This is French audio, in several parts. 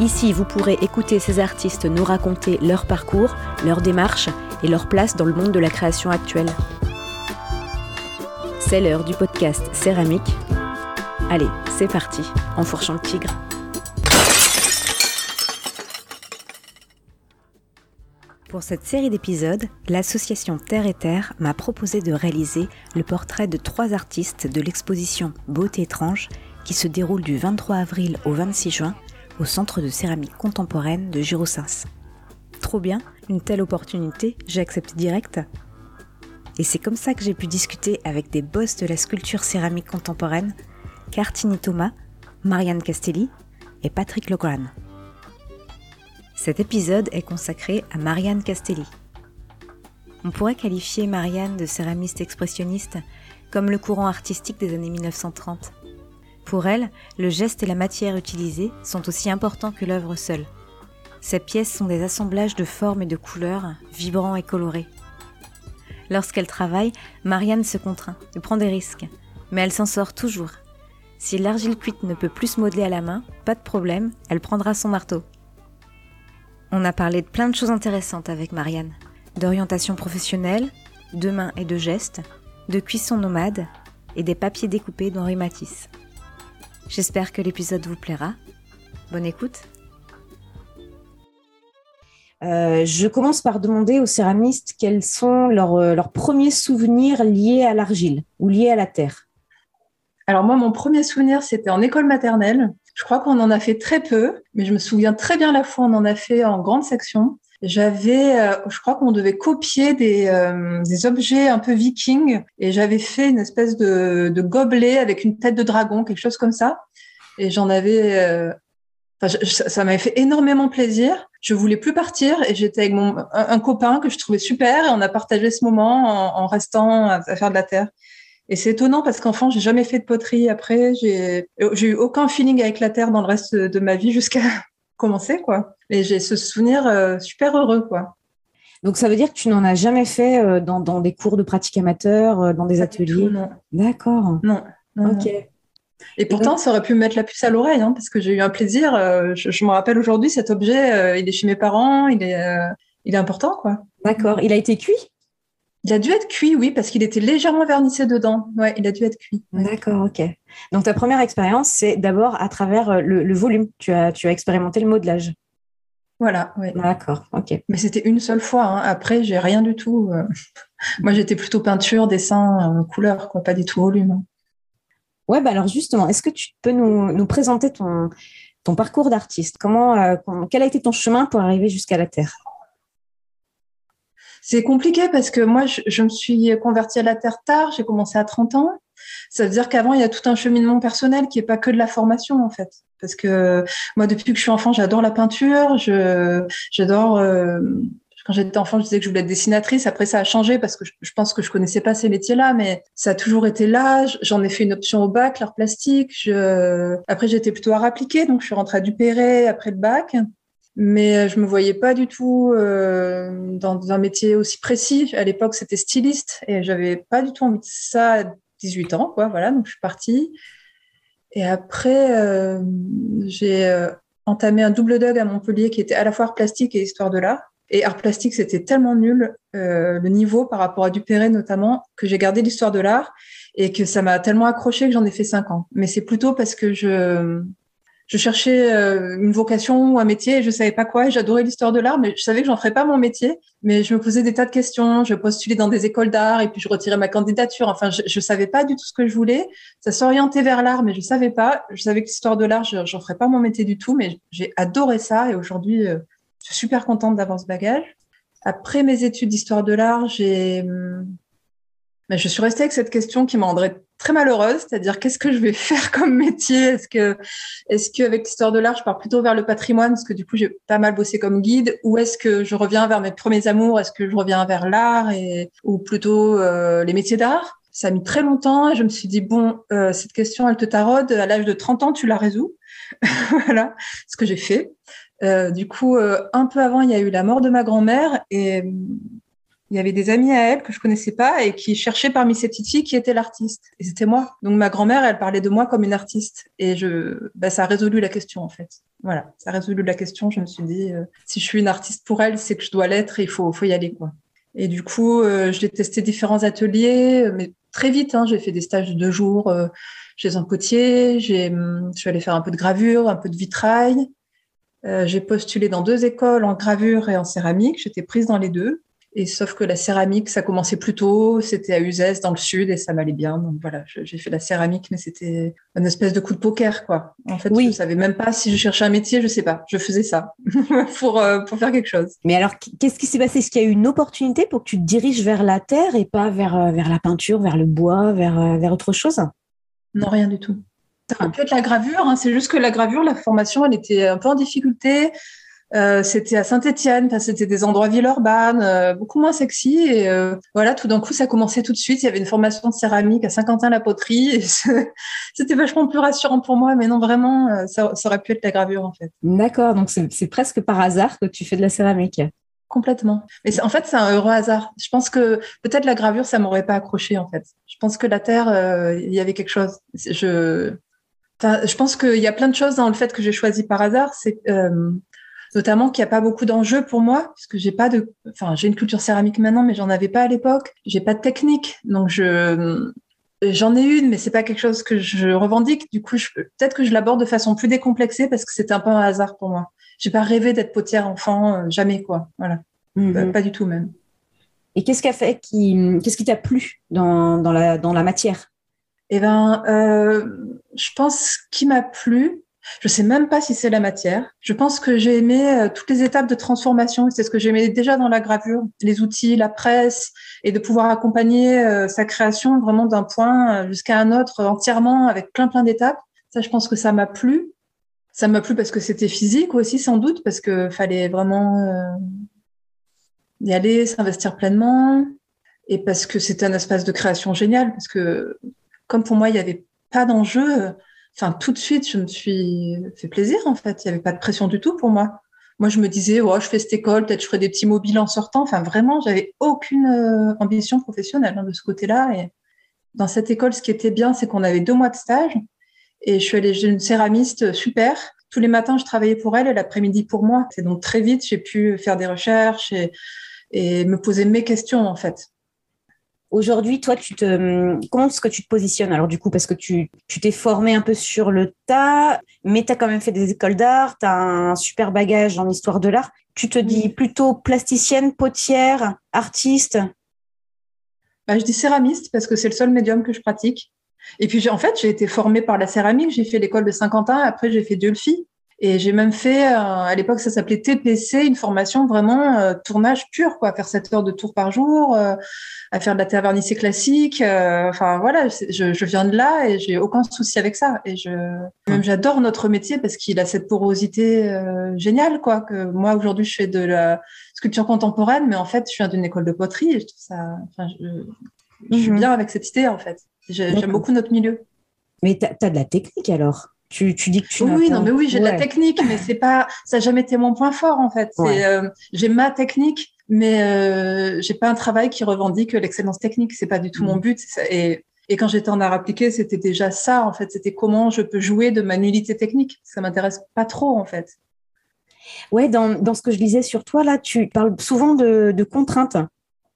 Ici, vous pourrez écouter ces artistes nous raconter leur parcours, leur démarche et leur place dans le monde de la création actuelle. C'est l'heure du podcast Céramique. Allez, c'est parti, en fourchant le tigre. Pour cette série d'épisodes, l'association Terre et Terre m'a proposé de réaliser le portrait de trois artistes de l'exposition Beauté étrange qui se déroule du 23 avril au 26 juin au Centre de céramique contemporaine de Girosins. Trop bien, une telle opportunité, j'ai accepté direct. Et c'est comme ça que j'ai pu discuter avec des boss de la sculpture céramique contemporaine, Cartini Thomas, Marianne Castelli et Patrick Legrand. Cet épisode est consacré à Marianne Castelli. On pourrait qualifier Marianne de céramiste expressionniste comme le courant artistique des années 1930. Pour elle, le geste et la matière utilisée sont aussi importants que l'œuvre seule. Ces pièces sont des assemblages de formes et de couleurs, vibrants et colorés. Lorsqu'elle travaille, Marianne se contraint et prend des risques, mais elle s'en sort toujours. Si l'argile cuite ne peut plus se modeler à la main, pas de problème, elle prendra son marteau. On a parlé de plein de choses intéressantes avec Marianne, d'orientation professionnelle, de mains et de gestes, de cuisson nomade et des papiers découpés d'Henri Matisse. J'espère que l'épisode vous plaira. Bonne écoute. Euh, je commence par demander aux céramistes quels sont leurs, euh, leurs premiers souvenirs liés à l'argile ou liés à la terre. Alors moi, mon premier souvenir, c'était en école maternelle. Je crois qu'on en a fait très peu, mais je me souviens très bien la fois on en a fait en grande section. J'avais, euh, je crois qu'on devait copier des, euh, des, objets un peu vikings et j'avais fait une espèce de, de, gobelet avec une tête de dragon, quelque chose comme ça. Et j'en avais, euh, ça m'avait fait énormément plaisir. Je voulais plus partir et j'étais avec mon, un, copain que je trouvais super et on a partagé ce moment en, en restant à, à, faire de la terre. Et c'est étonnant parce qu'enfant, j'ai jamais fait de poterie après. J'ai eu aucun feeling avec la terre dans le reste de ma vie jusqu'à commencer, quoi. Et j'ai ce souvenir euh, super heureux, quoi. Donc ça veut dire que tu n'en as jamais fait euh, dans, dans, des cours de pratique amateur, euh, dans des ateliers? Non. D'accord. Non. non. Ok. Et pourtant, ça aurait pu me mettre la puce à l'oreille, hein, parce que j'ai eu un plaisir. je, je me rappelle aujourd'hui, cet objet, il est chez mes parents, il est, il est important, quoi. D'accord. Il a été cuit? Il a dû être cuit, oui, parce qu'il était légèrement vernissé dedans. Ouais, il a dû être cuit. D'accord, ok. Donc ta première expérience, c'est d'abord à travers le, le, volume. Tu as, tu as expérimenté le modelage. Voilà, oui. D'accord, ok. Mais c'était une seule fois. Hein. Après, j'ai rien du tout. Euh. Moi, j'étais plutôt peinture, dessin, euh, couleur, quoi, pas du tout volume. Hein. Ouais, bah alors justement, est-ce que tu peux nous, nous présenter ton, ton parcours d'artiste? Comment, euh, quel a été ton chemin pour arriver jusqu'à la Terre? C'est compliqué parce que moi, je, je, me suis convertie à la Terre tard, j'ai commencé à 30 ans. Ça veut dire qu'avant, il y a tout un cheminement personnel qui est pas que de la formation, en fait. Parce que moi, depuis que je suis enfant, j'adore la peinture, j'adore, euh, quand j'étais enfant, je disais que je voulais être dessinatrice. Après, ça a changé parce que je, pense que je connaissais pas ces métiers-là, mais ça a toujours été là. J'en ai fait une option au bac, l'art plastique. Après, j'étais plutôt art appliqué, donc je suis rentrée à Dupéré après le bac mais je me voyais pas du tout euh, dans un métier aussi précis. À l'époque, c'était styliste et j'avais pas du tout envie de ça à 18 ans. Voilà, donc je suis partie. Et après, euh, j'ai euh, entamé un double dog à Montpellier qui était à la fois art plastique et histoire de l'art. Et art plastique, c'était tellement nul, euh, le niveau par rapport à Dupéré notamment, que j'ai gardé l'histoire de l'art et que ça m'a tellement accroché que j'en ai fait cinq ans. Mais c'est plutôt parce que je je cherchais euh, une vocation ou un métier et je savais pas quoi j'adorais l'histoire de l'art mais je savais que j'en ferais pas mon métier. Mais je me posais des tas de questions je postulais dans des écoles d'art et puis je retirais ma candidature. Enfin je, je savais pas du tout ce que je voulais. Ça s'orientait vers l'art mais je savais pas. Je savais que l'histoire de l'art j'en ferais pas mon métier du tout mais j'ai adoré ça et aujourd'hui euh, je suis super contente d'avoir ce bagage. Après mes études d'histoire de l'art j'ai mais je suis restée avec cette question qui m'a très malheureuse, c'est-à-dire qu'est-ce que je vais faire comme métier? Est-ce que, est-ce qu'avec l'histoire de l'art, je pars plutôt vers le patrimoine parce que du coup j'ai pas mal bossé comme guide, ou est-ce que je reviens vers mes premiers amours? Est-ce que je reviens vers l'art et ou plutôt euh, les métiers d'art? Ça a mis très longtemps et je me suis dit, bon, euh, cette question, elle te taraude. À l'âge de 30 ans, tu la résous. voilà ce que j'ai fait. Euh, du coup, euh, un peu avant, il y a eu la mort de ma grand-mère et il y avait des amis à elle que je connaissais pas et qui cherchaient parmi ces petites filles qui était l'artiste. Et c'était moi. Donc ma grand-mère, elle parlait de moi comme une artiste. Et je, bah, ça a résolu la question en fait. Voilà, ça a résolu la question. Je me suis dit, si je suis une artiste pour elle, c'est que je dois l'être et il faut, faut y aller quoi. Et du coup, euh, j'ai testé différents ateliers, mais très vite, hein, j'ai fait des stages de deux jours euh, chez un potier, j'ai, hum, je suis allée faire un peu de gravure, un peu de vitrail. Euh, j'ai postulé dans deux écoles en gravure et en céramique, j'étais prise dans les deux. Et sauf que la céramique, ça commençait plus tôt, c'était à Uzès dans le sud et ça m'allait bien. Donc voilà, j'ai fait la céramique, mais c'était une espèce de coup de poker, quoi. En fait, oui. je savais même pas si je cherchais un métier, je sais pas. Je faisais ça pour, euh, pour faire quelque chose. Mais alors, qu'est-ce qui s'est passé? Est-ce qu'il y a eu une opportunité pour que tu te diriges vers la terre et pas vers, euh, vers la peinture, vers le bois, vers, euh, vers autre chose? Non, rien du tout. Ça aurait pu être la gravure, hein. c'est juste que la gravure, la formation, elle était un peu en difficulté. Euh, c'était à Saint-Étienne, enfin, c'était des endroits Villeurbanne, euh, beaucoup moins sexy. Et euh, voilà, tout d'un coup, ça commençait tout de suite. Il y avait une formation de céramique à Saint-Quentin-la-Poterie. C'était vachement plus rassurant pour moi, mais non, vraiment, ça, ça, aurait pu être la gravure en fait. D'accord, donc c'est presque par hasard que tu fais de la céramique. Complètement. Mais en fait, c'est un heureux hasard. Je pense que peut-être la gravure, ça m'aurait pas accroché en fait. Je pense que la terre, il y avait quelque chose. Je, enfin, je pense qu'il y a plein de choses dans le fait que j'ai choisi par hasard. C'est notamment qu'il n'y a pas beaucoup d'enjeux pour moi, puisque j'ai pas de, enfin, j'ai une culture céramique maintenant, mais j'en avais pas à l'époque. J'ai pas de technique, donc je, j'en ai une, mais c'est pas quelque chose que je revendique. Du coup, peut-être que je l'aborde de façon plus décomplexée parce que c'était un peu un hasard pour moi. J'ai pas rêvé d'être potière enfant, euh, jamais quoi. Voilà, mhm. pas, du tout même. Et qu'est-ce qu'a fait qui, qu'est-ce qui t'a plu dans, dans, la, dans la matière? Eh ben, euh, je pense qui m'a plu, je sais même pas si c'est la matière. Je pense que j'ai aimé euh, toutes les étapes de transformation. C'est ce que j'aimais déjà dans la gravure, les outils, la presse, et de pouvoir accompagner euh, sa création vraiment d'un point euh, jusqu'à un autre entièrement avec plein plein d'étapes. Ça, je pense que ça m'a plu. Ça m'a plu parce que c'était physique aussi, sans doute, parce que fallait vraiment y aller, s'investir pleinement, et parce que c'était un espace de création génial. Parce que comme pour moi, il n'y avait pas d'enjeu enfin, tout de suite, je me suis fait plaisir, en fait. Il n'y avait pas de pression du tout pour moi. Moi, je me disais, oh, je fais cette école, peut-être je ferai des petits mobiles en sortant. Enfin, vraiment, j'avais aucune euh, ambition professionnelle hein, de ce côté-là. Et dans cette école, ce qui était bien, c'est qu'on avait deux mois de stage. Et je suis allée chez une céramiste super. Tous les matins, je travaillais pour elle et l'après-midi pour moi. C'est donc très vite, j'ai pu faire des recherches et, et me poser mes questions, en fait. Aujourd'hui, toi, tu te, comment est-ce que tu te positionnes Alors, du coup, parce que tu, tu t'es formé un peu sur le tas, mais tu as quand même fait des écoles d'art, tu as un super bagage en histoire de l'art. Tu te dis plutôt plasticienne, potière, artiste? Bah, Je dis céramiste parce que c'est le seul médium que je pratique. Et puis, en fait, j'ai été formée par la céramique. J'ai fait l'école de Saint-Quentin. Après, j'ai fait Diolfi. Et j'ai même fait, euh, à l'époque, ça s'appelait TPC, une formation vraiment euh, tournage pur, quoi, faire 7 heures de tour par jour, euh, à faire de la terre vernissée classique. enfin, voilà, je, je, viens de là et j'ai aucun souci avec ça. Et je, même j'adore notre métier parce qu'il a cette porosité géniale, quoi, que moi, aujourd'hui, je fais de la sculpture contemporaine, mais en fait, je viens d'une école de poterie et je trouve ça, enfin, je, je suis mhm. bien avec cette idée, en fait. J'aime beaucoup notre milieu. Mais tu as, de la technique alors? Tu, tu dis que tu oui non mais oui j'ai de la technique mais c'est pas ça n'a jamais été mon point fort en fait. Euh, j'ai ma technique mais euh, j'ai pas un travail qui revendique l'excellence technique. C'est pas du tout mon mm. but. Et et quand j'étais en art appliqué c'était déjà ça en fait. C'était comment je peux jouer de ma nullité technique. Ça m'intéresse pas trop en fait. Ouais dans, dans ce que je lisais sur toi là tu parles souvent de, de contraintes.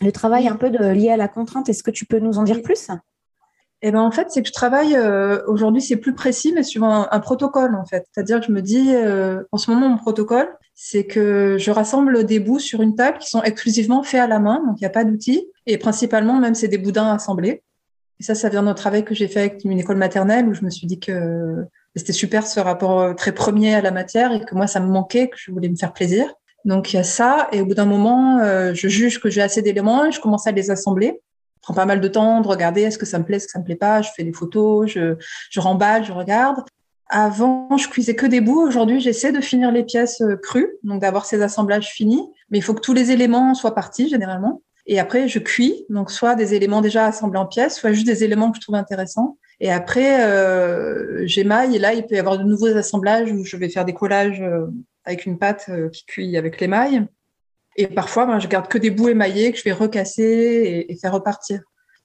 Le travail un peu de, lié à la contrainte est-ce que tu peux nous en dire plus? Eh ben en fait, c'est que je travaille euh, aujourd'hui, c'est plus précis, mais suivant un, protocole en fait. C'est-à-dire que je me dis, euh, en ce moment, mon protocole, c'est que je rassemble des bouts sur une table qui sont exclusivement faits à la main, donc il n'y a pas d'outils, et principalement même c'est des boudins assemblés. Et ça, ça vient d'un travail que j'ai fait avec une école maternelle où je me suis dit que c'était super ce rapport euh, très premier à la matière et que moi ça me manquait, que je voulais me faire plaisir. Donc il y a ça, et au bout d'un moment, je juge que j'ai assez d'éléments et je commence à les assembler. Prends pas mal de temps de regarder est-ce que ça me plaît, est-ce que ça me plaît pas. Je fais des photos, je, je remballe, je regarde. Avant, je cuisais que des bouts. Aujourd'hui, j'essaie de finir les pièces euh, crues, donc d'avoir ces assemblages finis. Mais il faut que tous les éléments soient partis généralement. Et après, je cuis, donc soit des éléments déjà assemblés en pièces, soit juste des éléments que je trouve intéressants. Et après, euh, j'émaille. Et là, il peut y avoir de nouveaux assemblages où je vais faire des collages euh, avec une pâte qui cuit avec l'émail. Et parfois, ben, je garde que des bouts émaillés que je vais recasser et, faire repartir.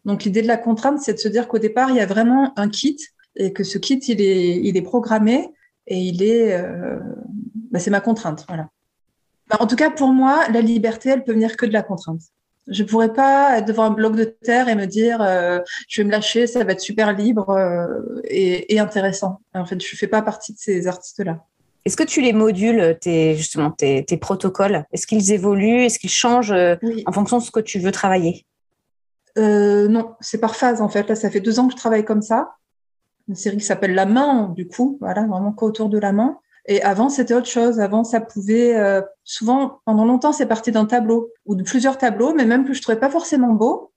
Donc, l'idée de la contrainte, c'est de se dire qu'au départ, il y a vraiment un kit et que ce kit, il est, il est programmé et il est, euh, ben, c'est ma contrainte. Voilà. Ben, en tout cas, pour moi, la liberté, elle peut venir que de la contrainte. Je pourrais pas être devant un bloc de terre et me dire euh, je vais me lâcher, ça va être super libre euh, et, et, intéressant. En fait, je fais pas partie de ces artistes-là. Est-ce que tu les modules, tes, justement, tes, tes protocoles? Est-ce qu'ils évoluent? Est-ce qu'ils changent euh, en fonction de ce que tu veux travailler? Euh, Non, c'est par phase en fait. Là, ça fait deux ans que je travaille comme ça. Une série qui s'appelle La main, du coup, voilà, vraiment qu'autour de la main. Et avant, c'était autre chose. Avant, ça pouvait euh, souvent, pendant longtemps, c'est parti d'un tableau ou de plusieurs tableaux, mais même que je trouvais pas forcément beau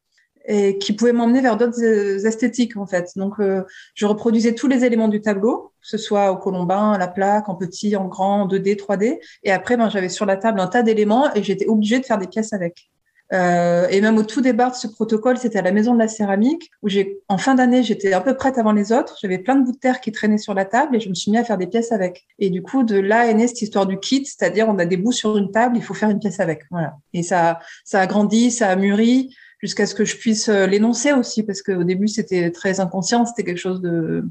et qui pouvaient m'emmener vers d'autres euh, esthétiques en fait. Donc, euh, je reproduisais tous les éléments du tableau, que ce soit au colombin, à la plaque, en petit, en grand, en 2D, 3D. Et après, ben, j'avais sur la table un tas d'éléments et j'étais obligée de faire des pièces avec. Euh, et même au tout départ de ce protocole, c'était à la Maison de la Céramique, où j'ai, en fin d'année, j'étais un peu prête avant les autres. J'avais plein de bouts de terre qui traînaient sur la table et je me suis mis à faire des pièces avec. Et du coup, de là est née cette histoire du kit, c'est-à-dire on a des bouts sur une table, il faut faire une pièce avec. Voilà. Et ça, ça a grandi, ça a mûri jusqu'à ce que je puisse euh, l'énoncer aussi, parce qu'au début c'était très inconscient, c'était quelque chose de,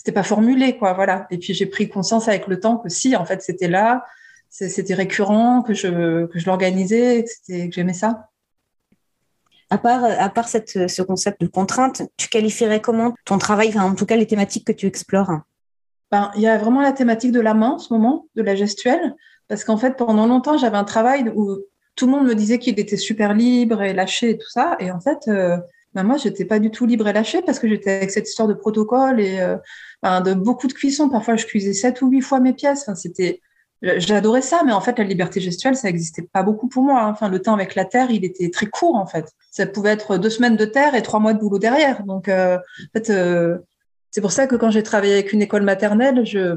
c'était pas formulé, quoi, voilà. Et puis j'ai pris conscience avec le temps que si, en fait, c'était là, c'était récurrent, que je, que je l'organisais, que, que j'aimais ça. À part, à part cette, ce concept de contrainte, tu qualifierais comment ton travail, enfin, en tout cas les thématiques que tu explores? Ben, Il y a vraiment la thématique de la main en ce moment, de la gestuelle, parce qu'en fait, pendant longtemps, j'avais un travail où tout le monde me disait qu'il était super libre et lâché et tout ça. Et en fait, euh, bah moi, j'étais pas du tout libre et lâché parce que j'étais avec cette histoire de protocole et euh, de beaucoup de cuisson. Parfois, je cuisais sept ou huit fois mes pièces. Enfin, c'était, j'adorais ça, mais en fait, la liberté gestuelle, ça n'existait pas beaucoup pour moi. Hein. Enfin, le temps avec la terre, il était très court en fait. Ça pouvait être deux semaines de terre et trois mois de boulot derrière. Donc, euh, en fait, euh, c'est pour ça que quand j'ai travaillé avec une école maternelle, je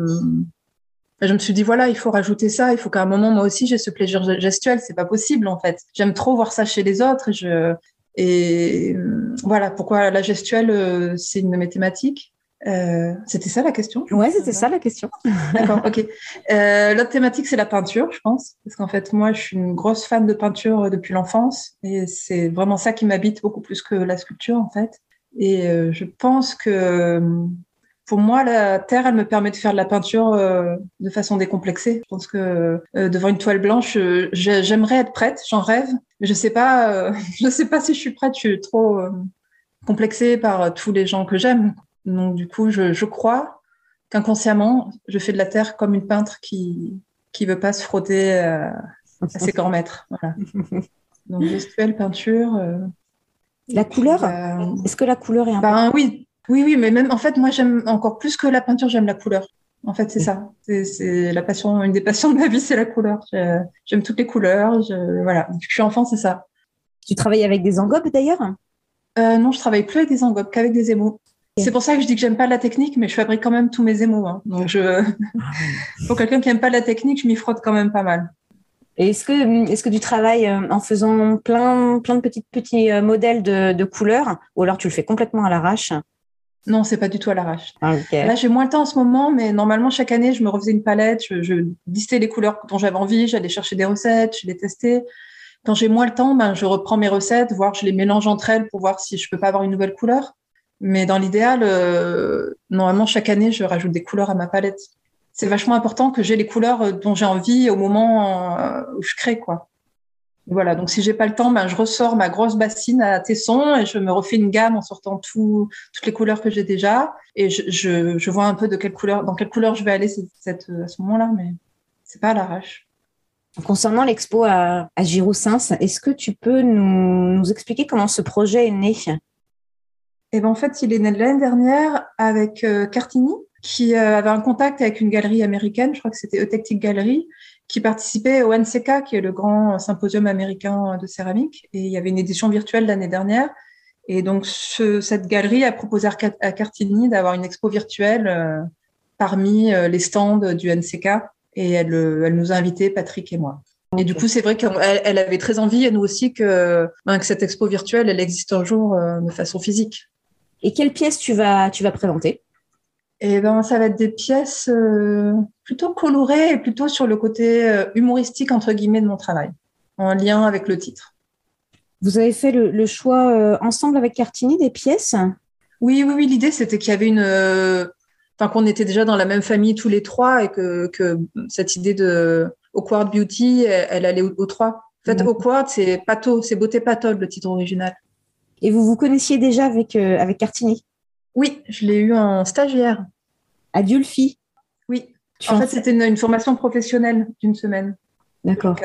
je me suis dit voilà, il faut rajouter ça, il faut qu'à un moment moi aussi j'ai ce plaisir gestuel, c'est pas possible en fait. J'aime trop voir ça chez les autres et je et euh, voilà pourquoi la gestuelle euh, c'est une de mes thématiques? Euh, c'était ça la question? Ouais, c'était ça la question. D'accord, ok. Euh, L'autre thématique, c'est la peinture, je pense. Parce qu'en fait, moi, je suis une grosse fan de peinture depuis l'enfance. Et c'est vraiment ça qui m'habite beaucoup plus que la sculpture, en fait. Et je pense que pour moi, la terre, elle me permet de faire de la peinture euh, de façon décomplexée. Je pense que euh, devant une toile blanche, euh, j'aimerais être prête, j'en rêve, mais je sais pas, je sais pas si je suis prête. Je suis trop complexée par tous les gens que j'aime. Donc du coup, je, je crois qu'inconsciemment, je fais de la terre comme une peintre qui qui veut pas se frotter à ses grands maîtres. Voilà. Donc gestuelle, peinture. la couleur Est-ce que la couleur est importante ben, Oui, oui, oui, mais même en fait, moi, j'aime encore plus que la peinture, j'aime la couleur. En fait, c'est ça. C'est la passion, une des passions de ma vie, c'est la couleur. J'aime toutes les couleurs. Je, voilà. Depuis que je suis enfant, c'est ça. Tu travailles avec des engobes d'ailleurs? Euh, Non, je travaille plus avec des engobes, qu'avec des émaux. C'est pour ça que je dis que j'aime pas la technique, mais je fabrique quand même tous mes émaux. Hein. Donc, je... pour quelqu'un qui aime pas la technique, je m'y frotte quand même pas mal. Est-ce que, est-ce que tu travailles euh, en faisant plein, plein de petits, petits euh, modèles de, de couleurs, ou alors tu le fais complètement à l'arrache? Non, c'est pas du tout à l'arrache. Ah, Là, j'ai moins le temps en ce moment, mais normalement, chaque année, je me refaisais une palette, je, je listais les couleurs dont j'avais envie, j'allais chercher des recettes, je les testais. Quand j'ai moins le temps, ben, je reprends mes recettes, voir, je les mélange entre elles pour voir si je peux pas avoir une nouvelle couleur. Mais dans l'idéal, euh, normalement, chaque année, je rajoute des couleurs à ma palette. C'est vachement important que j'ai les couleurs euh, dont j'ai envie au moment euh, où je crée, quoi. Voilà, donc si j'ai pas le temps, ben, je ressors ma grosse bassine à tessons et je me refais une gamme en sortant tout, toutes les couleurs que j'ai déjà. Et je, je, je, vois un peu de quelle couleur, dans quelle couleur je vais aller cette, à ce moment-là, mais c'est pas à l'arrache. Concernant l'expo à, à Giroussens, est-ce que tu peux nous, nous, expliquer comment ce projet est né? Eh ben, En fait, il est né l'année dernière avec euh, Cartini, qui euh, avait un contact avec une galerie américaine, je crois que c'était Eutectic Gallery, qui participait au NCK, qui est le grand symposium américain de céramique. Et il y avait une édition virtuelle l'année dernière. Et donc, cette galerie a proposé à Cartini d'avoir une expo virtuelle euh, parmi les stands du NCK. Et elle, elle nous a invités, Patrick et moi. Et du coup, c'est vrai qu'elle elle avait très envie, et nous aussi, que, ben, que cette expo virtuelle, elle existe un jour de façon physique. Et quelles pièces tu vas, tu vas présenter? Et ben, ça va être des pièces euh, plutôt colorées et plutôt sur le côté euh, humoristique, entre guillemets, de mon travail, en lien avec le titre. Vous avez fait le, choix euh, ensemble avec Cartini des pièces? Oui, oui, oui. L'idée, c'était qu'il y avait une. Enfin, qu'on était déjà dans la même famille tous les trois et que, que cette idée de Awkward Beauty, elle, allait aux, trois. En fait, Awkward, c'est Pato, c'est Beauté Patol, le titre original. Et vous vous connaissiez déjà avec, avec Cartini? Oui, je l'ai eu en stagiaire. À Dulphy En fait, c'était une, formation professionnelle d'une semaine. D'accord.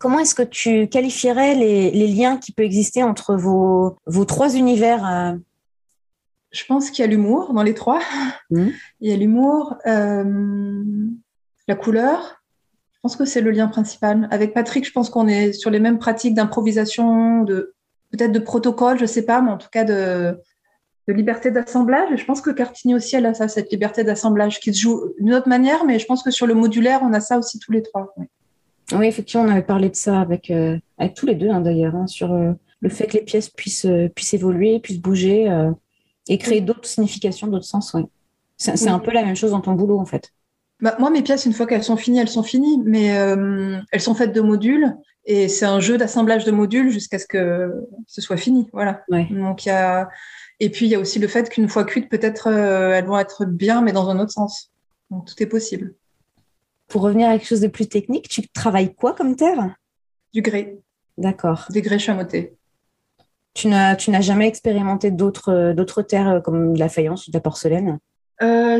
Comment est-ce que tu qualifierais les, liens qui peuvent exister entre vos, vos trois univers euh? Je pense qu'il y a l'humour dans les trois. Mmh. Il y a l'humour, euh, la couleur. Je pense que c'est le lien principal. Avec Patrick, je pense qu'on est sur les mêmes pratiques d'improvisation, de peut-être de protocole, je ne sais pas, mais en tout cas de, de liberté d'assemblage. Et je pense que Cartini aussi, elle a ça, cette liberté d'assemblage qui se joue d'une autre manière, mais je pense que sur le modulaire, on a ça aussi tous les trois. Oui, effectivement, on avait parlé de ça avec, euh, avec tous les deux hein, d'ailleurs, hein, sur euh, le fait que les pièces puissent, euh, puissent évoluer, puissent bouger et créer d'autres significations, d'autres sens. Ouais. C'est un peu la même chose dans ton boulot en fait. Bah, moi, mes pièces, une fois qu'elles sont finies, elles sont finies, mais elles sont faites de modules et c'est un jeu d'assemblage de modules jusqu'à ce que ce soit fini. Voilà. Donc il y a et puis, il y a aussi le fait qu'une fois cuites, peut-être euh, elles vont être bien, mais dans un autre sens. Donc, tout est possible. Pour revenir à quelque chose de plus technique, tu travailles quoi comme terre? Du grès. D'accord. Des grès chamotés. Tu n'as, tu n'as jamais expérimenté d'autres, euh, d'autres terres euh, comme de la faïence ou de la porcelaine?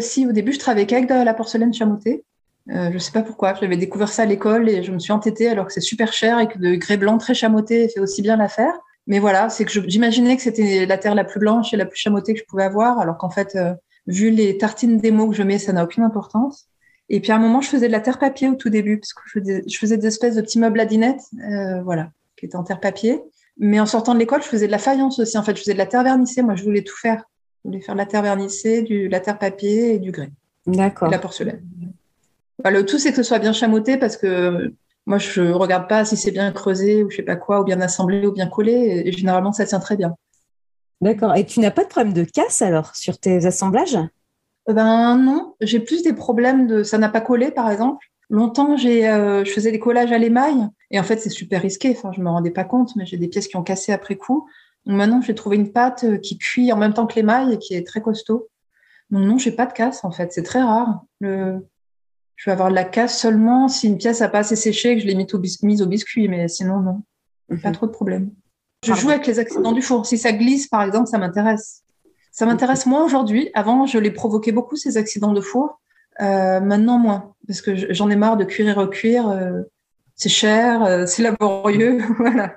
Si, au début, je travaillais qu'avec de la porcelaine chamotée. Je ne sais pas pourquoi. J'avais découvert ça à l'école et je me suis entêtée alors que c'est super cher et que de grès blanc très chamoté fait aussi bien l'affaire mais voilà, c'est que j'imaginais que c'était la terre la plus blanche et la plus chamotée que je pouvais avoir, alors qu'en fait, euh, vu les tartines démo que je mets, ça n'a aucune importance. Et puis à un moment, je faisais de la terre papier au tout début, parce que je faisais, des espèces de petits meubles à dinette, euh, voilà, qui étaient en terre papier. Mais en sortant de l'école, je faisais de la faïence aussi. En fait, je faisais de la terre vernissée. Moi, je voulais tout faire. Je voulais faire de la terre vernissée, du, la terre papier et du grès. D'accord. la porcelaine. Bah, le tout, c'est que ce soit bien chamoté parce que moi, je regarde pas si c'est bien creusé ou je sais pas quoi, ou bien assemblé ou bien collé. Et généralement, ça tient très bien. D'accord. Et tu n'as pas de problème de casse alors sur tes assemblages? Euh, Ben non, j'ai plus des problèmes de ça n'a pas collé par exemple. Longtemps, j'ai, euh, je faisais des collages à l'émail et en fait, c'est super risqué. Enfin, je me rendais pas compte, mais j'ai des pièces qui ont cassé après coup. Donc maintenant, j'ai trouvé une pâte euh, qui cuit en même temps que l'émail et qui est très costaud. Donc non, j'ai pas de casse en fait. C'est très rare. Le, je vais avoir de la casse seulement si une pièce n'a pas assez séché et que je l'ai mise au, biscuit, mais sinon, non. Pas mhm. trop de problème. Je joue avec les accidents du four. Si ça glisse, par exemple, ça m'intéresse. Ça m'intéresse moins aujourd'hui. Avant, je les provoquais beaucoup, ces accidents de four. Euh, maintenant, moins. Parce que j'en ai marre de cuire et recuire. Euh, c'est cher, euh, c'est laborieux. voilà.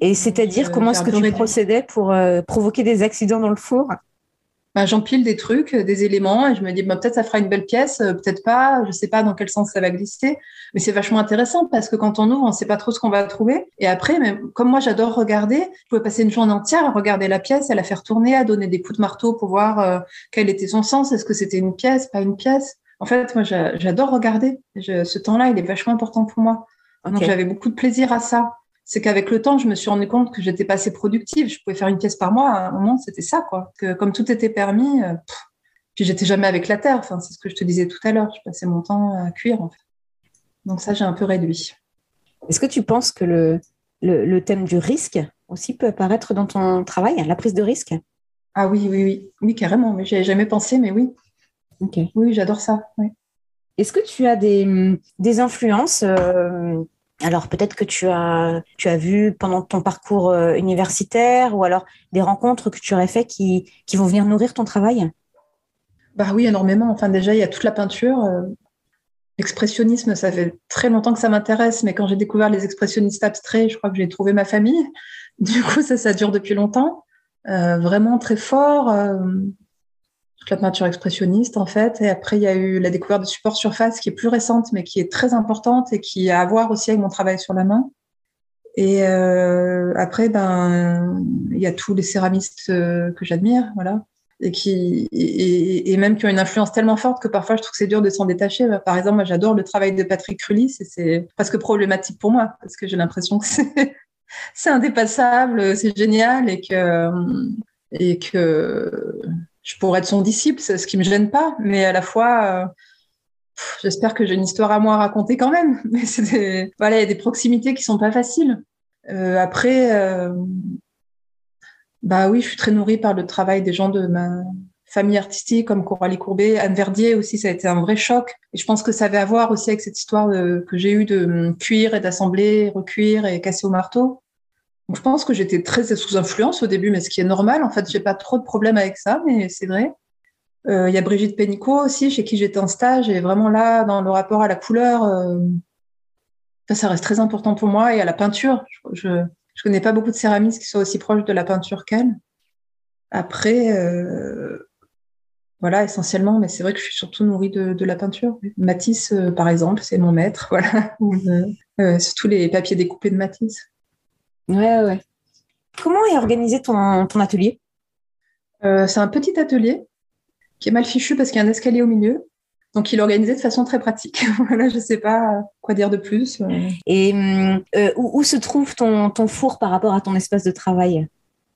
Et c'est-à-dire, comment est-ce que tu procédais pour provoquer des accidents dans le four? Bah, j'empile des trucs, des éléments, et je me dis bah, peut-être ça fera une belle pièce, euh, peut-être pas, je sais pas dans quel sens ça va glisser, mais c'est vachement intéressant parce que quand on ouvre, on sait pas trop ce qu'on va trouver. Et après, mais comme moi j'adore regarder, je pouvais passer une journée entière à regarder la pièce, à la faire tourner, à donner des coups de marteau pour voir euh, quel était son sens, est-ce que c'était une pièce, pas une pièce? En fait, moi j'adore regarder. ce temps-là, il est vachement important pour moi. Donc j'avais beaucoup de plaisir à ça c'est qu'avec le temps, je me suis rendu compte que j'étais pas assez productive. Je pouvais faire une pièce par mois. À un moment, c'était ça, quoi. Que comme tout était permis, euh, puis j'étais jamais avec la terre. Enfin, c'est ce que je te disais tout à l'heure. Je passais mon temps à cuire, en fait. Donc ça, j'ai un peu réduit. Est-ce que tu penses que le, le, thème du risque aussi peut apparaître dans ton travail, la prise de risque? Ah oui, oui, oui, oui, carrément. Mais j'avais jamais pensé, mais oui. Oui, j'adore ça. Est-ce que tu as des, des influences euh, alors peut-être que tu as, tu as vu pendant ton parcours euh, universitaire ou alors des rencontres que tu aurais fait qui, qui vont venir nourrir ton travail? Bah oui, énormément. Enfin déjà, il y a toute la peinture. Euh, l'expressionnisme, ça fait très longtemps que ça m'intéresse, mais quand j'ai découvert les expressionnistes abstraits, je crois que j'ai trouvé ma famille. Du coup, ça, ça dure depuis longtemps. Euh, vraiment très fort la peinture expressionniste en fait. Et après, il y a eu la découverte de support surface qui est plus récente, mais qui est très importante et qui a à voir aussi avec mon travail sur la main. Et euh, après, ben, il y a tous les céramistes euh, que j'admire, voilà, et qui et, même qui ont une influence tellement forte que parfois je trouve que c'est dur de s'en détacher. Par exemple, moi, j'adore le travail de Patrick Crullis, et c'est presque problématique pour moi parce que j'ai l'impression que c'est c'est indépassable, c'est génial, et que et que je pourrais être son disciple, c'est ce qui me gêne pas, mais à la fois. Euh, J'espère que j'ai une histoire à moi à raconter quand même. Mais c'est des... voilà, il y a des proximités qui sont pas faciles. Euh, après, euh... bah oui, je suis très nourrie par le travail des gens de ma famille artistique comme Coralie Courbet, Anne Verdier aussi, ça a été un vrai choc. Et je pense que ça avait à voir aussi avec cette histoire que j'ai eue de cuire et d'assembler, recuire et casser au marteau. Je pense que j'étais très sous influence au début, mais ce qui est normal. En fait, j'ai pas trop de problèmes avec ça, mais c'est vrai. Euh, il y a Brigitte Pénicaud aussi, chez qui j'étais en stage, et vraiment là, dans le rapport à la couleur, euh, ça, reste très important pour moi, et à la peinture. Je, je, connais pas beaucoup de céramistes qui soient aussi proches de la peinture qu'elle. Après, euh, voilà, essentiellement, mais c'est vrai que je suis surtout nourrie de, de la peinture. Matisse, par exemple, c'est mon maître, voilà. Surtout les papiers découpés de Matisse. Ouais, ouais. Comment est organisé ton, ton atelier? C'est un petit atelier qui est mal fichu parce qu'il y a un escalier au milieu. Donc, il est organisé de façon très pratique. voilà, je ne sais pas quoi dire de plus. Et euh, où, où, se trouve ton, ton, four par rapport à ton espace de travail?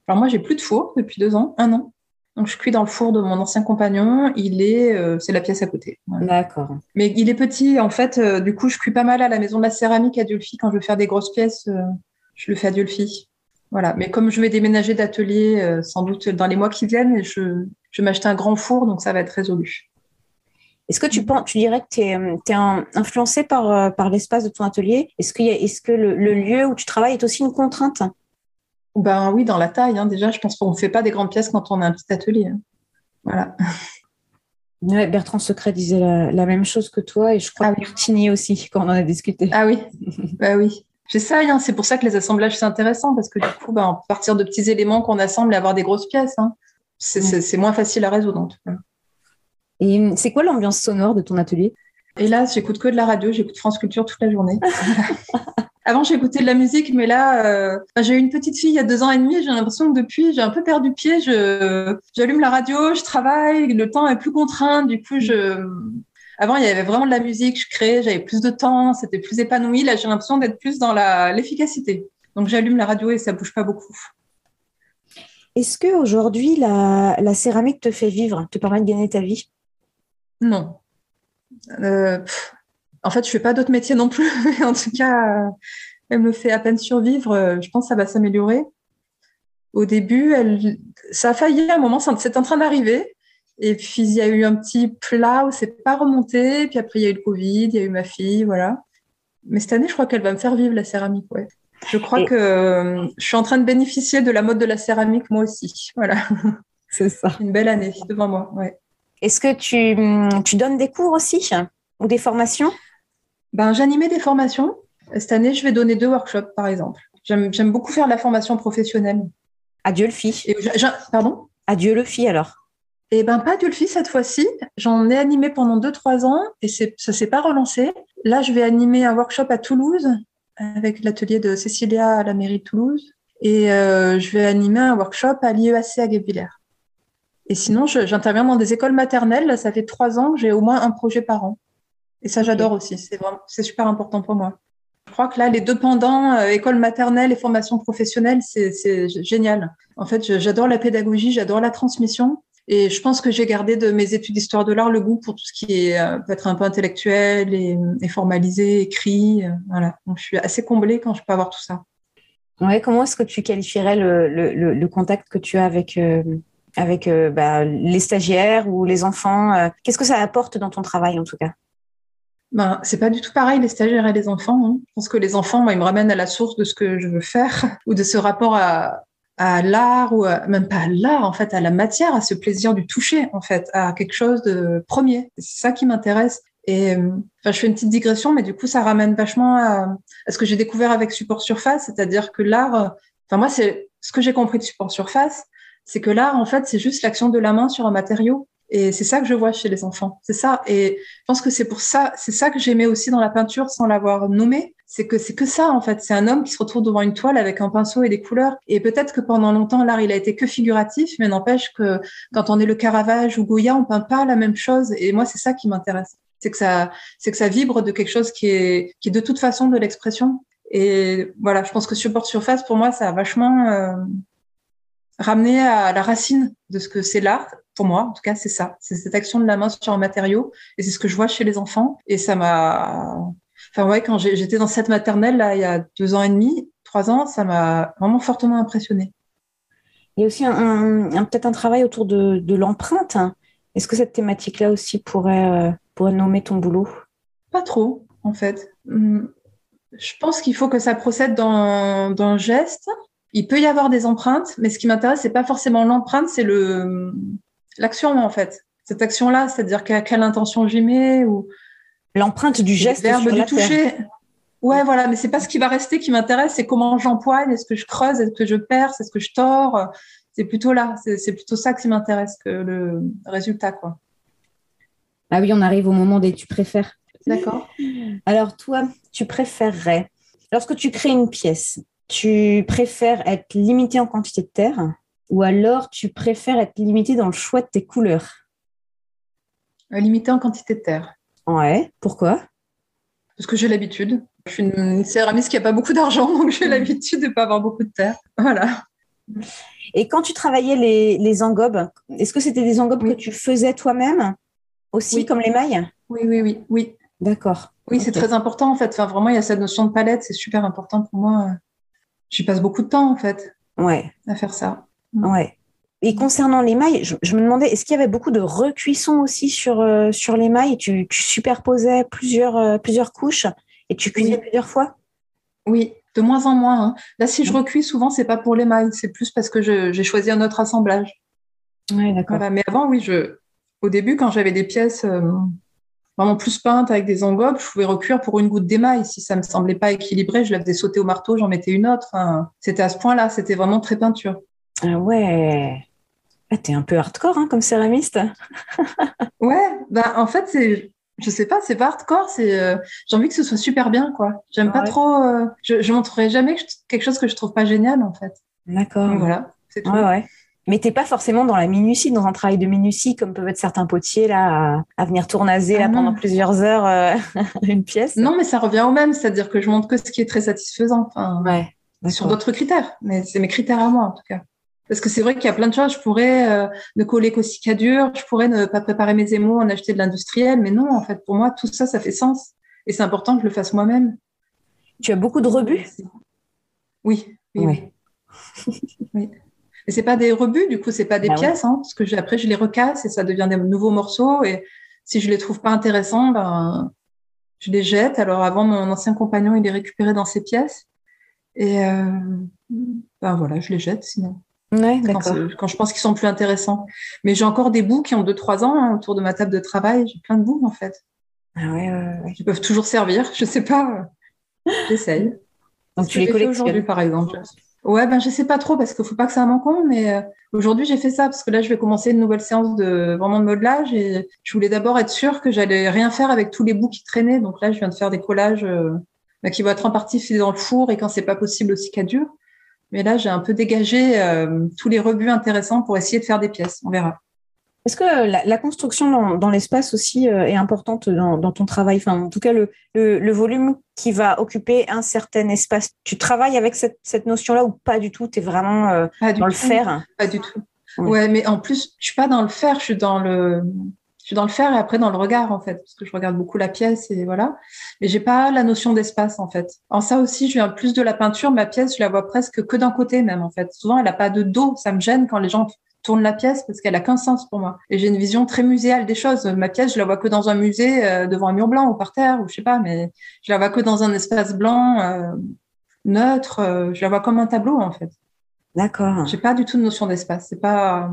Alors, moi, j'ai plus de four depuis deux ans, un an. Donc, je cuis dans le four de mon ancien compagnon. Il est, euh, c'est la pièce à côté. Voilà. D'accord. Mais il est petit. En fait, euh, du coup, je cuis pas mal à la maison de la céramique à Diolfi. Quand je veux faire des grosses pièces, euh, je le fais à Diolfi. Voilà. Mais comme je vais déménager d'atelier, euh, sans doute dans les mois qui viennent, je, je vais m'acheter un grand four, donc ça va être résolu. Est-ce que tu, penses, tu dirais que tu es, es, influencé par, par l'espace de ton atelier? Est-ce que, est -ce que le, le, lieu où tu travailles est aussi une contrainte? Ben oui, dans la taille. Hein. Déjà, je pense qu'on ne fait pas des grandes pièces quand on a un petit atelier. Hein. Voilà. Ouais, Bertrand Secret disait la, la, même chose que toi et je crois ah, que Martini aussi quand on en a discuté. Ah oui, bah oui. J'essaye, hein. c'est pour ça que les assemblages c'est intéressant parce que du coup, bah, à partir de petits éléments qu'on assemble et avoir des grosses pièces, hein, c'est moins facile à résoudre. En tout cas. Et c'est quoi l'ambiance sonore de ton atelier? Et là, j'écoute que de la radio, j'écoute France Culture toute la journée. Avant, j'écoutais de la musique, mais là, euh, j'ai eu une petite fille il y a deux ans et demi. J'ai l'impression que depuis, j'ai un peu perdu pied. J'allume la radio, je travaille, le temps est plus contraint. Du coup, je, avant, il y avait vraiment de la musique, je créais, j'avais plus de temps, c'était plus épanoui. Là, j'ai l'impression d'être plus dans l'efficacité. Donc, j'allume la radio et ça bouge pas beaucoup. Est-ce que aujourd'hui la, la, céramique te fait vivre, te permet de gagner ta vie? Non. Euh, en fait, je fais pas d'autres métiers non plus. en tout cas, elle me fait à peine survivre. Je pense que ça va s'améliorer. Au début, elle, ça a failli à un moment, c'est en train d'arriver. Et puis, il y a eu un petit plat où c'est pas remonté. Puis après, il y a eu le Covid, il y a eu ma fille, voilà. Mais cette année, je crois qu'elle va me faire vivre la céramique, ouais. Je crois Et... que euh, je suis en train de bénéficier de la mode de la céramique, moi aussi. Voilà. C'est ça. Une belle année devant moi, ouais. Est-ce que tu, tu donnes des cours aussi ou des formations? Ben, J'animais des formations. Cette année, je vais donner deux workshops, par exemple. J'aime beaucoup faire la formation professionnelle. Adieu le fi. Pardon? Adieu le fi alors. Eh ben pas Dulphy cette fois-ci. J'en ai animé pendant 2-3 ans et ça s'est pas relancé. Là, je vais animer un workshop à Toulouse avec l'atelier de Cécilia à la mairie de Toulouse et euh, je vais animer un workshop à l'IEAC à Guebwiller. Et sinon, j'interviens dans des écoles maternelles. Là, ça fait trois ans que j'ai au moins un projet par an. Et ça, j'adore aussi. C'est vraiment, c'est super important pour moi. Je crois que là, les deux pendants, euh, école maternelle et formation professionnelle, c'est génial. En fait, j'adore la pédagogie, j'adore la transmission. Et je pense que j'ai gardé de mes études d'histoire de l'art le goût pour tout ce qui est euh, peut être un peu intellectuel et, et formalisé, écrit. Euh, voilà. Donc je suis assez comblée quand je peux avoir tout ça. Ouais, comment est-ce que tu qualifierais le, le, le, contact que tu as avec, euh, avec euh, bah, les stagiaires ou les enfants euh, Qu'est-ce que ça apporte dans ton travail en tout cas? Ben, c'est pas du tout pareil les stagiaires et les enfants. Hein. Je pense que les enfants, moi, ils me ramènent à la source de ce que je veux faire ou de ce rapport à, à l'art ou à, même pas à l'art en fait à la matière à ce plaisir du toucher en fait à quelque chose de premier. C'est ça qui m'intéresse. Et enfin je fais une petite digression mais du coup ça ramène vachement à, à ce que j'ai découvert avec support surface. C'est-à-dire que l'art enfin moi c'est ce que j'ai compris de support surface c'est que l'art en fait c'est juste l'action de la main sur un matériau. Et c'est ça que je vois chez les enfants. C'est ça. Et je pense que c'est pour ça c'est ça que j'aimais aussi dans la peinture sans l'avoir nommé c'est que c'est que ça en fait. C'est un homme qui se retrouve devant une toile avec un pinceau et des couleurs. Et peut-être que pendant longtemps l'art il a été que figuratif, mais n'empêche que quand on est le Caravage ou Goya, on peint pas la même chose. Et moi c'est ça qui m'intéresse. C'est que ça, c'est que ça vibre de quelque chose qui est qui est de toute façon de l'expression. Et voilà, je pense que support surface pour moi ça a vachement euh, ramené à la racine de ce que c'est l'art. Pour moi, en tout cas, c'est ça. C'est cette action de la main sur un matériau. Et c'est ce que je vois chez les enfants. Et ça m'a, enfin ouais, quand j'étais dans cette maternelle là, il y a deux ans et demi, trois ans, ça m'a vraiment fortement impressionné. Il y a aussi un, peut-être un travail autour de, de l'empreinte. Est-ce que cette thématique-là aussi pourrait, euh, pourrait nommer ton boulot? Pas trop, en fait. Hum, je pense qu'il faut que ça procède d'un geste il peut y avoir des empreintes, mais ce qui m'intéresse, c'est pas forcément l'empreinte, c'est le l'action en fait. Cette action-là, c'est-à-dire quelle intention j'y mets ou l'empreinte du geste, le verbe du toucher. Ouais, voilà, mais c'est pas ce qui va rester qui m'intéresse, c'est comment j'empoigne, est-ce que je creuse, est-ce que je perce, est-ce que je tords. C'est plutôt là, c'est plutôt ça qui m'intéresse que le résultat, quoi. Ah oui, on arrive au moment des tu préfères. D'accord. Alors toi, tu préférerais, lorsque tu crées une pièce, tu préfères être limité en quantité de terre ou alors tu préfères être limité dans le choix de tes couleurs? Euh, Limité en quantité de terre. Ouais, pourquoi? Parce que j'ai l'habitude. Je suis une céramiste qui n'a pas beaucoup d'argent, donc j'ai l'habitude de ne pas avoir beaucoup de terre. Voilà. Et quand tu travaillais les, les engobes, est-ce que c'était des engobes que tu faisais toi-même aussi, comme les mailles? Oui, oui, oui. oui. D'accord. Oui, c'est très important en fait. Enfin, vraiment, il y a cette notion de palette, c'est super important pour moi j'y passe beaucoup de temps en fait ouais. à faire ça. Ouais. Et concernant les mailles, je, me demandais, est-ce qu'il y avait beaucoup de recuisson aussi sur, euh, sur les mailles? Tu, tu, superposais plusieurs, euh, plusieurs couches et tu cuisais plusieurs fois? Oui, de moins en moins. Hein. Là, si je recuis, souvent, c'est pas pour les mailles, c'est plus parce que j'ai choisi un autre assemblage. Ouais, d'accord. Mais avant, oui, je, au début, quand j'avais des pièces euh, vraiment plus peinte avec des engobes, je pouvais recuire pour une goutte d'émail. Si ça me semblait pas équilibré, je la faisais sauter au marteau, j'en mettais une autre. c'était à ce point-là, c'était vraiment très peinture. Ah ouais. Ah, t'es un peu hardcore hein, comme céramiste. ouais, ben en fait c'est, je sais pas, c'est pas hardcore, c'est, euh, j'ai envie que ce soit super bien quoi. J'aime pas trop, euh, je, je montrerai jamais quelque chose que je trouve pas génial en fait. D'accord. Voilà, c'est tout. Ouais, ouais mais t'es pas forcément dans la minutie, dans un travail de minutie, comme peuvent être certains potiers là, à, venir tournaser là, ah pendant plusieurs heures euh, une pièce. Non, mais ça revient au même, c'est-à-dire que je montre que ce qui est très satisfaisant. Enfin, ouais, sur d'autres critères, mais c'est mes critères à moi en tout cas. Parce que c'est vrai qu'il y a plein de choses. Je pourrais euh, ne coller qu'au cicadure, je pourrais ne pas préparer mes émaux, en acheter de l'industriel, mais non, en fait, pour moi, tout ça, ça fait sens. Et c'est important que je le fasse moi-même. Tu as beaucoup de rebuts? Oui, oui, oui. oui. Et c'est pas des rebuts, du coup, c'est pas des bah pièces, hein, parce que après je les recasse et ça devient des nouveaux morceaux. Et si je les trouve pas intéressants, ben je les jette. Alors avant, mon ancien compagnon, il les récupérait dans ses pièces. Et euh, ben voilà, je les jette sinon. Ouais, quand, quand, je pense qu'ils sont plus intéressants. Mais j'ai encore des bouts qui ont 2-3 ans hein, autour de ma table de travail. J'ai plein de bouts en fait. Ah ouais, ouais, Ils peuvent toujours servir. Je sais pas. J'essaye. Donc tu les collectionnes aujourd'hui, par exemple. Ouais, ben je sais pas trop parce qu'il faut pas que ça manque, mais euh, aujourd'hui j'ai fait ça parce que là je vais commencer une nouvelle séance de vraiment de modelage et je voulais d'abord être sûre que j'allais rien faire avec tous les bouts qui traînaient. Donc là je viens de faire des collages euh, bah, qui vont être en partie faits dans le four et quand c'est pas possible aussi qu'à dur. Mais là j'ai un peu dégagé euh, tous les rebuts intéressants pour essayer de faire des pièces. On verra. Est-ce que la, construction dans, l'espace aussi euh, est importante dans, ton travail? Enfin, En tout cas, le, volume qui va occuper un certain espace. Tu travailles avec cette, notion-là ou pas du tout? Tu es vraiment euh, dans le faire? Pas du tout. Ouais. mais en plus, je suis pas dans le faire, je suis dans le, suis dans le faire et après dans le regard en fait, parce que je regarde beaucoup la pièce et voilà. Mais j'ai pas la notion d'espace en fait. En ça aussi, je viens plus de la peinture. Ma pièce, je la vois presque que d'un côté même en fait. Souvent, elle a pas de dos. Ça me gêne quand les gens tourne la pièce parce qu'elle a qu'un sens pour moi. Et j'ai une vision très muséale des choses. Ma pièce, je la vois que dans un musée, euh, devant un mur blanc ou par terre, ou je sais pas, mais je la vois que dans un espace blanc, euh, neutre. Euh, je la vois comme un tableau, en fait. D'accord. J'ai pas du tout de notion d'espace. C'est pas,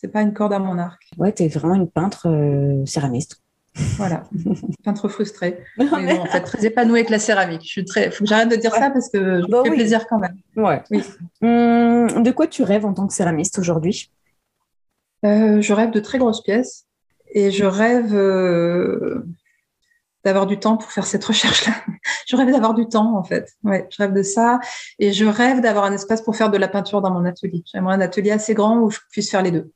c'est pas une corde à mon arc. Ouais, tu es vraiment une peintre céramiste. Voilà, peintre frustré. en fait, très épanouie avec la céramique. Je suis très. Faut que j'arrête de dire ça parce que je bah me fais plaisir quand même. Ouais. Oui. Hum, de quoi tu rêves en tant que céramiste aujourd'hui? Euh, je rêve de très grosses pièces et je rêve euh, d'avoir du temps pour faire cette recherche-là. je rêve d'avoir du temps, en fait. Ouais, je rêve de ça. Et je rêve d'avoir un espace pour faire de la peinture dans mon atelier. J'aimerais un atelier assez grand où je puisse faire les deux.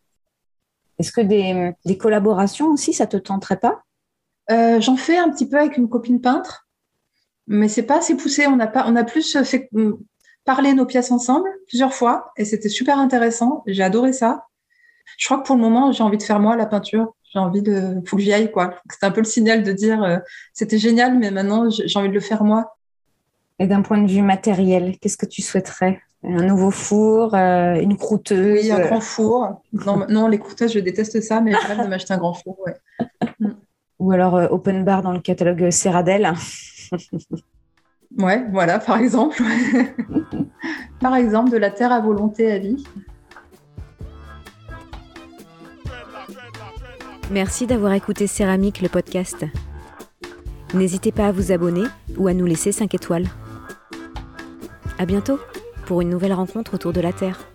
Est-ce que des, collaborations aussi, ça te tenterait pas? Euh, J'en fais un petit peu avec une copine peintre, mais c'est pas assez poussé. On a pas, on a plus fait mm, parler nos pièces ensemble plusieurs fois, et c'était super intéressant. J'ai adoré ça. Je crois que pour le moment, j'ai envie de faire moi la peinture j'ai envie de, faut que j'y aille, quoi. C'était un peu le signal de dire, euh, c'était génial, mais maintenant, j'ai envie de le faire moi. Et d'un point de vue matériel, qu'est-ce que tu souhaiterais? Un nouveau four, euh, une croûteuse Oui, un grand four. Non, non, les croûteuses, je déteste ça, mais je rêve de m'acheter un grand four, ouais. Ou alors euh, open bar dans le catalogue Serradel. ouais, voilà, par exemple. par exemple, de la terre à volonté à vie. Merci d'avoir écouté Céramique, le podcast. N'hésitez pas à vous abonner ou à nous laisser 5 étoiles. À bientôt pour une nouvelle rencontre autour de la Terre.